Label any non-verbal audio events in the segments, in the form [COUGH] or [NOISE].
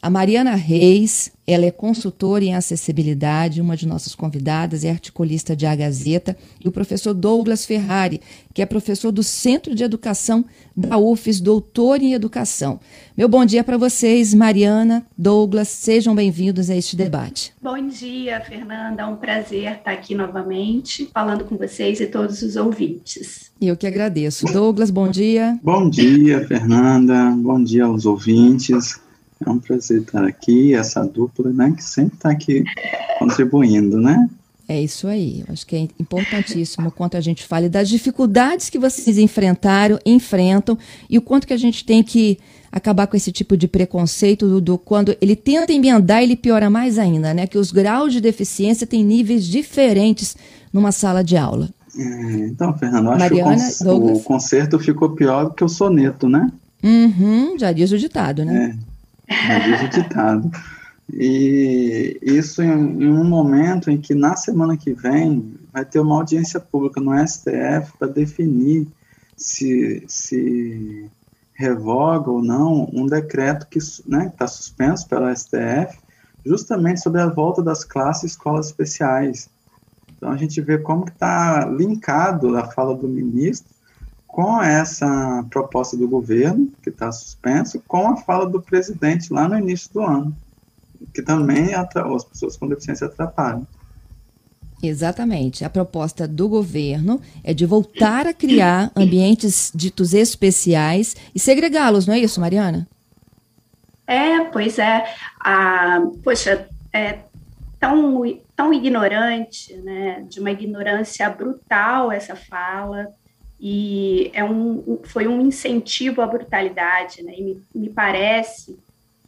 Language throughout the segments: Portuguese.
A Mariana Reis, ela é consultora em acessibilidade, uma de nossas convidadas é articulista de A Gazeta, e o professor Douglas Ferrari, que é professor do Centro de Educação da UFES, doutor em educação. Meu bom dia para vocês, Mariana, Douglas, sejam bem-vindos a este debate. Bom dia, Fernanda, é um prazer estar aqui novamente, falando com vocês e todos os ouvintes. Eu que agradeço. Douglas, bom dia. Bom dia, Fernanda, bom dia aos ouvintes. É um prazer estar aqui, essa dupla, né, que sempre está aqui contribuindo, né? É isso aí. Acho que é importantíssimo o quanto a gente fale das dificuldades que vocês enfrentaram, enfrentam e o quanto que a gente tem que acabar com esse tipo de preconceito do, do, quando ele tenta emendar, ele piora mais ainda, né? Que os graus de deficiência têm níveis diferentes numa sala de aula. É, então, Fernando, acho Mariana, que o, con o concerto ficou pior do que o soneto, né? Uhum, já diz o ditado, né? É diz o ditado. E isso em, em, um momento em que na semana que vem vai ter uma audiência pública no STF para definir se, se revoga ou não um decreto que está né, tá suspenso pela STF justamente sobre a volta das classes escolas especiais. Então a gente vê como está linkado a fala do ministro com essa proposta do governo, que está suspenso, com a fala do presidente lá no início do ano, que também as pessoas com deficiência atrapalham. Exatamente. A proposta do governo é de voltar a criar ambientes ditos especiais e segregá-los, não é isso, Mariana? É, pois é. Ah, poxa, é tão, tão ignorante, né, de uma ignorância brutal essa fala, e é um, foi um incentivo à brutalidade, né? E me, me parece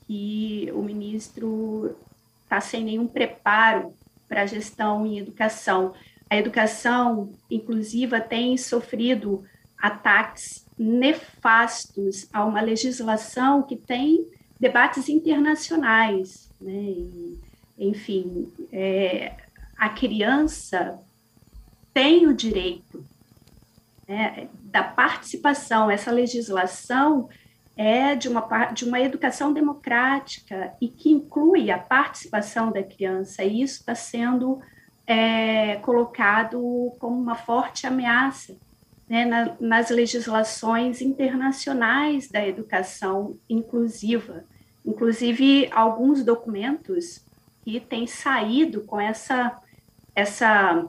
que o ministro está sem nenhum preparo para a gestão em educação. A educação inclusiva tem sofrido ataques nefastos a uma legislação que tem debates internacionais, né? E, enfim, é, a criança tem o direito né, da participação. Essa legislação é de uma, de uma educação democrática e que inclui a participação da criança, e isso está sendo é, colocado como uma forte ameaça né, na, nas legislações internacionais da educação inclusiva. Inclusive, alguns documentos que têm saído com essa, essa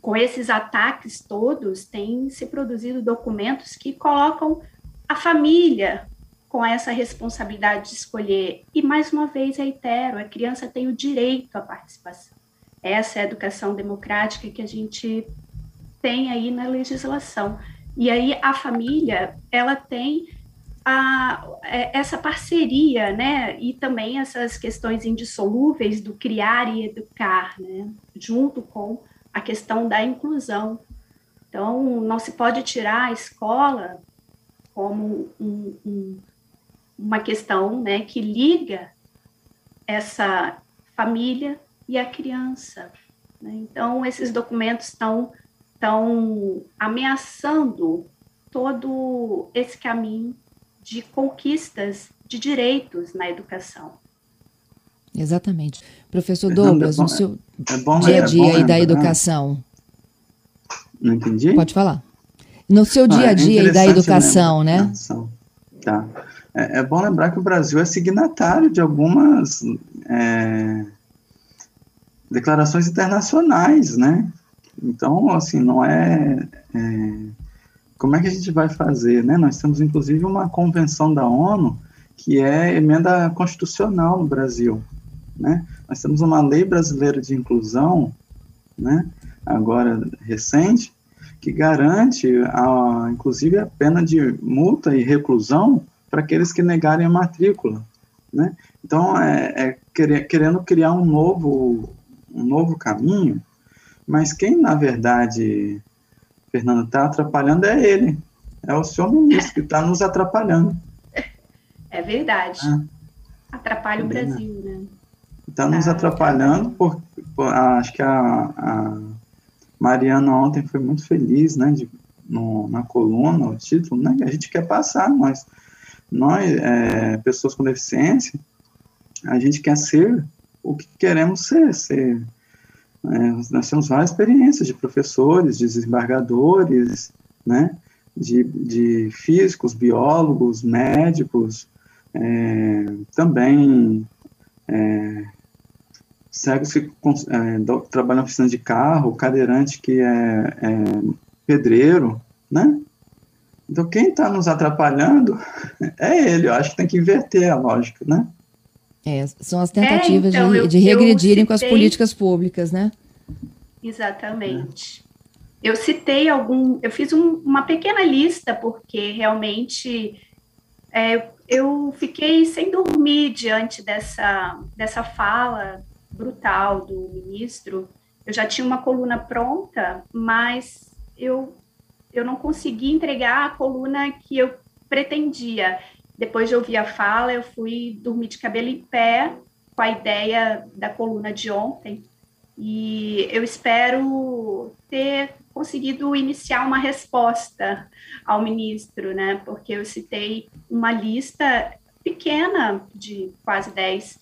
com esses ataques todos, tem se produzido documentos que colocam a família com essa responsabilidade de escolher. E, mais uma vez, reitero, a criança tem o direito à participação. Essa é a educação democrática que a gente tem aí na legislação. E aí a família, ela tem a, é, essa parceria, né, e também essas questões indissolúveis do criar e educar, né, junto com a questão da inclusão. Então, não se pode tirar a escola como um, um, uma questão né, que liga essa família e a criança. Né? Então, esses documentos estão, estão ameaçando todo esse caminho de conquistas de direitos na educação. Exatamente. Professor Douglas, no seu é bom, dia a dia aí da educação. Não entendi? Pode falar. No seu dia a ah, é dia aí da educação, né? Tá. É, é, bom lembrar que o Brasil é signatário de algumas é, declarações internacionais, né? Então, assim, não é, é, Como é que a gente vai fazer, né? Nós temos, inclusive, uma convenção da ONU que é emenda constitucional no Brasil, né? Nós temos uma lei brasileira de inclusão, né, agora recente, que garante, a, inclusive, a pena de multa e reclusão para aqueles que negarem a matrícula. Né? Então, é, é querendo criar um novo, um novo caminho, mas quem, na verdade, Fernando, está atrapalhando é ele. É o senhor ministro que está nos atrapalhando. É verdade. Ah, Atrapalha o Brasil, né? Está nos ah, atrapalhando, por, por, acho que a, a, Mariana ontem foi muito feliz, né, de, no, na coluna, o título, né, a gente quer passar, mas nós, é, pessoas com deficiência, a gente quer ser o que queremos ser, ser é, nós temos várias experiências de professores, de desembargadores, né, de, de físicos, biólogos, médicos, é, também é, cegos que é, trabalham na oficina de carro, cadeirante que é, é pedreiro, né? Então, quem está nos atrapalhando [LAUGHS] é ele. Eu acho que tem que inverter a lógica, né? É, são as tentativas é, então, de, eu, de regredirem com as políticas públicas, né? Exatamente. Eu citei algum, eu fiz um, uma pequena lista porque realmente é, eu fiquei sem dormir diante dessa, dessa fala brutal do ministro. Eu já tinha uma coluna pronta, mas eu, eu não consegui entregar a coluna que eu pretendia. Depois de ouvir a fala, eu fui dormir de cabelo em pé com a ideia da coluna de ontem. E eu espero ter conseguido iniciar uma resposta ao ministro, né? Porque eu citei uma lista pequena de quase 10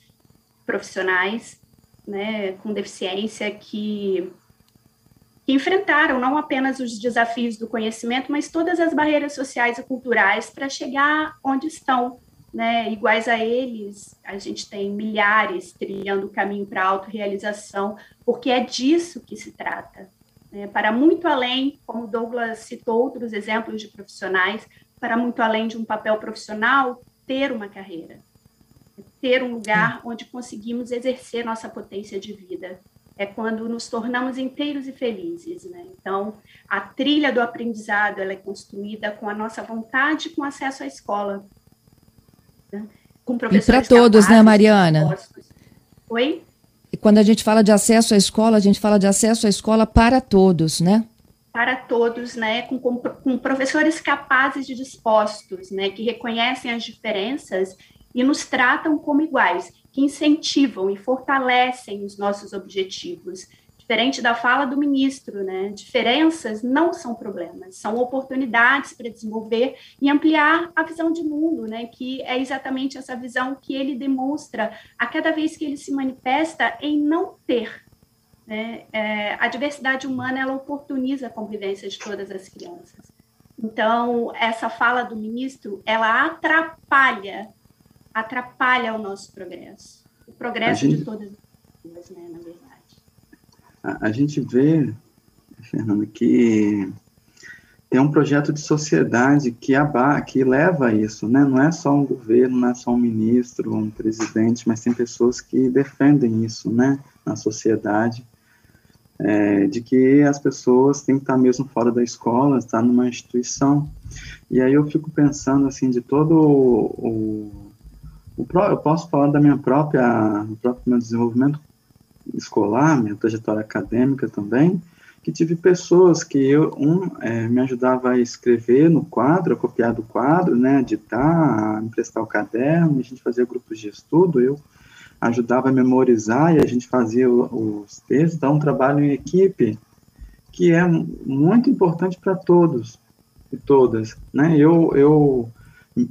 profissionais, né, com deficiência que que enfrentaram não apenas os desafios do conhecimento, mas todas as barreiras sociais e culturais para chegar onde estão, né? Iguais a eles, a gente tem milhares trilhando o caminho para a autorrealização, porque é disso que se trata. Né? Para muito além, como Douglas citou outros exemplos de profissionais, para muito além de um papel profissional, ter uma carreira, ter um lugar onde conseguimos exercer nossa potência de vida, é quando nos tornamos inteiros e felizes, né? Então, a trilha do aprendizado ela é construída com a nossa vontade, com acesso à escola, né? com professores. E para todos, né, Mariana? Oi. E quando a gente fala de acesso à escola, a gente fala de acesso à escola para todos, né? Para todos, né? Com, com, com professores capazes e dispostos, né? Que reconhecem as diferenças e nos tratam como iguais que incentivam e fortalecem os nossos objetivos. Diferente da fala do ministro, né? Diferenças não são problemas, são oportunidades para desenvolver e ampliar a visão de mundo, né? Que é exatamente essa visão que ele demonstra a cada vez que ele se manifesta em não ter. Né? É, a diversidade humana ela oportuniza a convivência de todas as crianças. Então, essa fala do ministro, ela atrapalha atrapalha o nosso progresso. O progresso gente, de todas as pessoas, né, na verdade. A, a gente vê, Fernanda, que tem um projeto de sociedade que, aba, que leva a isso, né? Não é só um governo, não é só um ministro, um presidente, mas tem pessoas que defendem isso, né? Na sociedade, é, de que as pessoas têm que estar mesmo fora da escola, estar numa instituição. E aí eu fico pensando, assim, de todo o, eu posso falar da minha própria, próprio meu desenvolvimento escolar, minha trajetória acadêmica também, que tive pessoas que eu, um, é, me ajudava a escrever no quadro, a copiar do quadro, né, editar, a emprestar o caderno, a gente fazia grupos de estudo, eu ajudava a memorizar e a gente fazia os textos, então um trabalho em equipe que é muito importante para todos e todas, né, eu, eu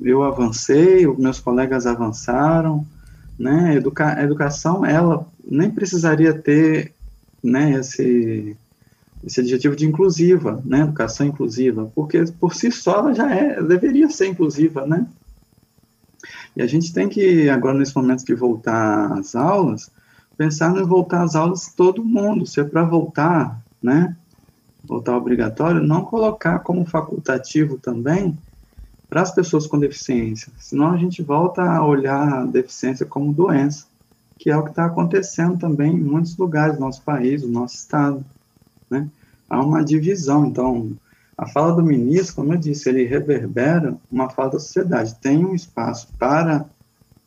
eu avancei, meus colegas avançaram, né? Educa educação, ela nem precisaria ter, né, esse, esse adjetivo de inclusiva, né? Educação inclusiva, porque por si só ela já é, deveria ser inclusiva, né? E a gente tem que, agora nesse momento de voltar às aulas, pensar em voltar às aulas todo mundo, se é para voltar, né? Voltar obrigatório, não colocar como facultativo também para as pessoas com deficiência. Senão a gente volta a olhar a deficiência como doença, que é o que está acontecendo também em muitos lugares do nosso país, do nosso estado. Né? Há uma divisão. Então, a fala do ministro, como eu disse, ele reverbera uma fala da sociedade. Tem um espaço para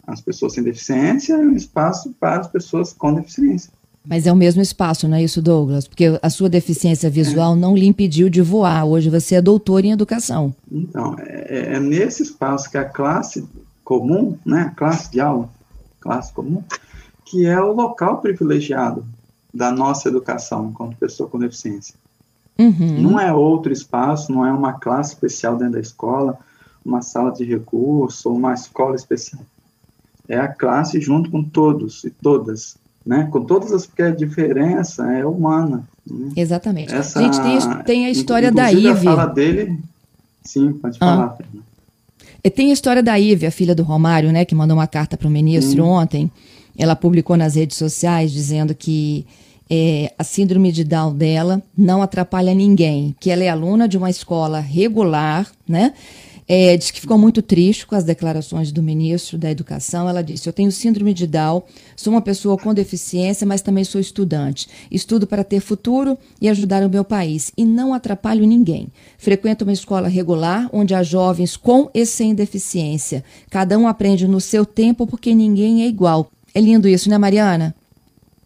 as pessoas sem deficiência e um espaço para as pessoas com deficiência. Mas é o mesmo espaço, não é isso, Douglas? Porque a sua deficiência visual é. não lhe impediu de voar. Hoje você é doutor em educação. Então, é, é nesse espaço que a classe comum, né, a classe de aula, classe comum, que é o local privilegiado da nossa educação enquanto pessoa com deficiência. Uhum. Não é outro espaço, não é uma classe especial dentro da escola, uma sala de recurso ou uma escola especial. É a classe junto com todos e todas, né? Com todas as porque a diferença é humana. Né? Exatamente. Essa, Gente, tem, tem a história da Ive. A fala dele, sim, pode ah. falar. E tem a história da Ive, a filha do Romário, né, que mandou uma carta para o ministro ontem. Ela publicou nas redes sociais dizendo que é, a síndrome de Down dela não atrapalha ninguém, que ela é aluna de uma escola regular, né? É, diz que ficou muito triste com as declarações do ministro da Educação. Ela disse: Eu tenho síndrome de Down, sou uma pessoa com deficiência, mas também sou estudante. Estudo para ter futuro e ajudar o meu país e não atrapalho ninguém. Frequento uma escola regular onde há jovens com e sem deficiência. Cada um aprende no seu tempo porque ninguém é igual. É lindo isso, né, Mariana?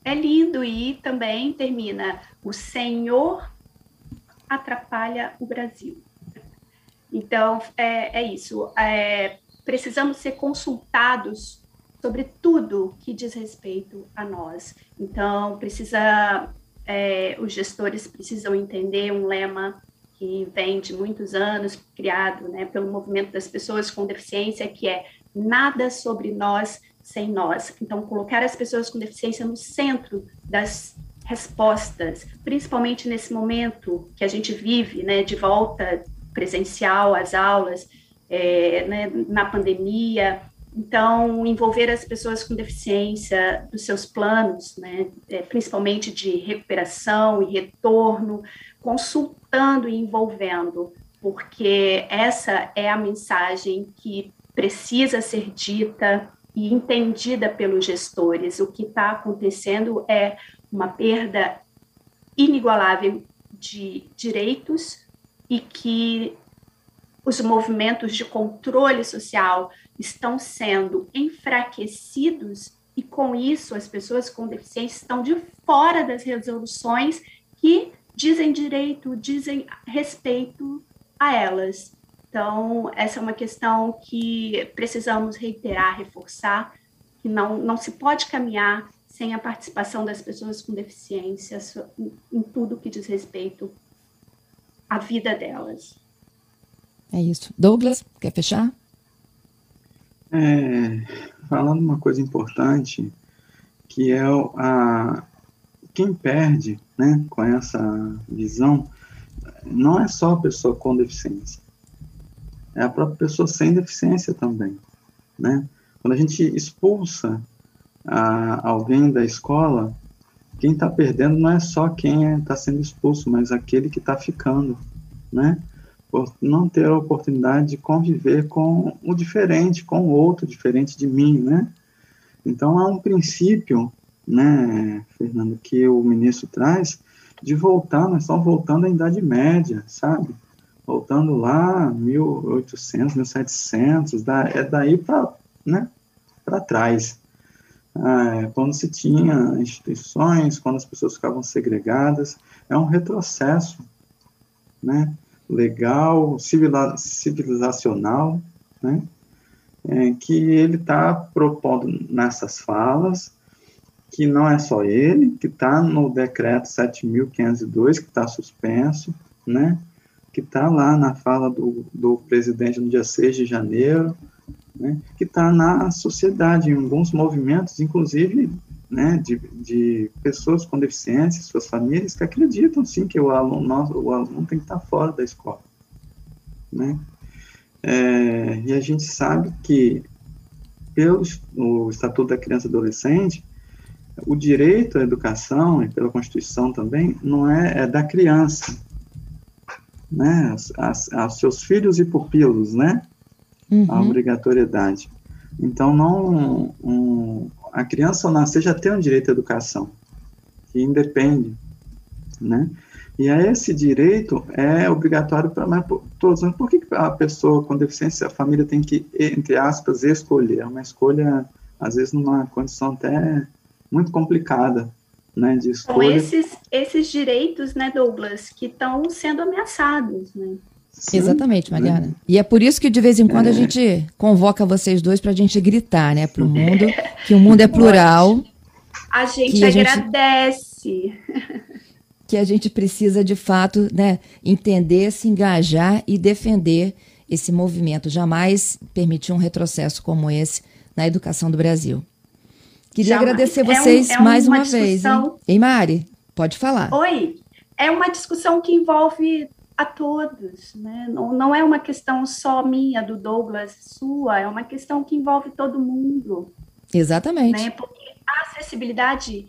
É lindo e também termina: o Senhor atrapalha o Brasil. Então, é, é isso. É, precisamos ser consultados sobre tudo que diz respeito a nós. Então, precisa, é, os gestores precisam entender um lema que vem de muitos anos, criado né, pelo movimento das pessoas com deficiência, que é nada sobre nós sem nós. Então, colocar as pessoas com deficiência no centro das respostas, principalmente nesse momento que a gente vive, né, de volta presencial às aulas, é, né, na pandemia. Então, envolver as pessoas com deficiência dos seus planos, né, é, principalmente de recuperação e retorno, consultando e envolvendo, porque essa é a mensagem que precisa ser dita e entendida pelos gestores. O que está acontecendo é uma perda inigualável de direitos e que os movimentos de controle social estão sendo enfraquecidos e com isso as pessoas com deficiência estão de fora das resoluções que dizem direito, dizem respeito a elas. Então, essa é uma questão que precisamos reiterar, reforçar, que não, não se pode caminhar sem a participação das pessoas com deficiência em, tudo que diz respeito à vida delas. É isso. Douglas, quer fechar? É, falando uma coisa importante, que é a, quem perde né, com essa visão não é só a pessoa com deficiência é a própria pessoa sem deficiência também, né? Quando a gente expulsa a, alguém da escola, quem está perdendo não é só quem está sendo expulso, mas aquele que está ficando, né? Por não ter a oportunidade de conviver com o diferente, com o outro diferente de mim, né? Então, há um princípio, né, Fernando, que o ministro traz, de voltar, nós estamos voltando à Idade Média, sabe? voltando lá, 1800, 1700, da, é daí para né, trás. Ah, quando se tinha instituições, quando as pessoas ficavam segregadas, é um retrocesso né, legal, civilizacional, né, é, que ele está propondo nessas falas, que não é só ele, que está no decreto 7.502, que está suspenso, né, que está lá na fala do, do presidente no dia 6 de janeiro, né, que está na sociedade, em alguns movimentos, inclusive né, de, de pessoas com deficiência, suas famílias, que acreditam sim que o aluno, o aluno tem que estar tá fora da escola. Né? É, e a gente sabe que, pelo o Estatuto da Criança e Adolescente, o direito à educação, e pela Constituição também, não é, é da criança, né, aos seus filhos e pupilos, né, uhum. a obrigatoriedade. Então, não, um, a criança ao nascer já tem um direito à educação, que independe, né, e aí esse direito é obrigatório para todos. Mas por que a pessoa com deficiência, a família tem que, entre aspas, escolher? É uma escolha, às vezes, numa condição até muito complicada, né, de escolha. São esses, esses direitos, né, Douglas, que estão sendo ameaçados, né? Sim, Exatamente, Mariana. Né? E é por isso que de vez em quando é. a gente convoca vocês dois para a gente gritar, né, para o mundo, que o mundo é plural A gente agradece. Gente, que a gente precisa, de fato, né, entender, se engajar e defender esse movimento. Jamais permitir um retrocesso como esse na educação do Brasil. Queria Jamais. agradecer vocês é um, é mais uma, uma vez. Hein? Ei, Mari, pode falar. Oi, é uma discussão que envolve a todos, né? Não, não é uma questão só minha, do Douglas, sua, é uma questão que envolve todo mundo. Exatamente. Né? Porque a acessibilidade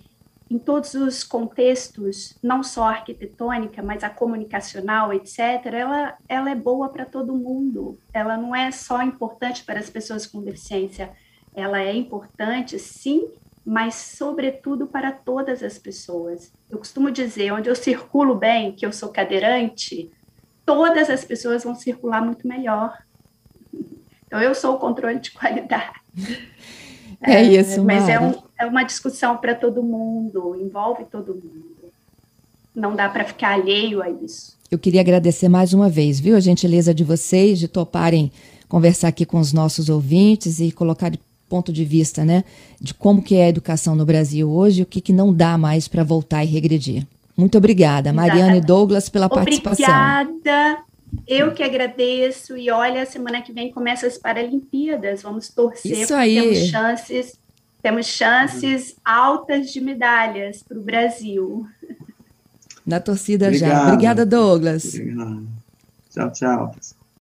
em todos os contextos, não só arquitetônica, mas a comunicacional, etc., ela, ela é boa para todo mundo. Ela não é só importante para as pessoas com deficiência, ela é importante, sim, mas sobretudo para todas as pessoas. Eu costumo dizer, onde eu circulo bem, que eu sou cadeirante, todas as pessoas vão circular muito melhor. [LAUGHS] Então, eu sou o controle de qualidade. [LAUGHS] É, isso, Mas é, um, é uma discussão para todo mundo, envolve todo mundo. Não dá para ficar alheio a isso. Eu queria agradecer mais uma vez, viu, a gentileza de vocês de toparem conversar aqui com os nossos ouvintes e colocar ponto de vista, né, de como que é a educação no Brasil hoje o que, que não dá mais para voltar e regredir. Muito obrigada, Mariana e Douglas, pela participação. Obrigada. Eu que agradeço. E olha, semana que vem começa as Paralimpíadas. Vamos torcer. Isso aí. Temos chances, temos chances altas de medalhas para o Brasil. Na torcida Obrigado. já. Obrigada, Douglas. Obrigado. Tchau, tchau.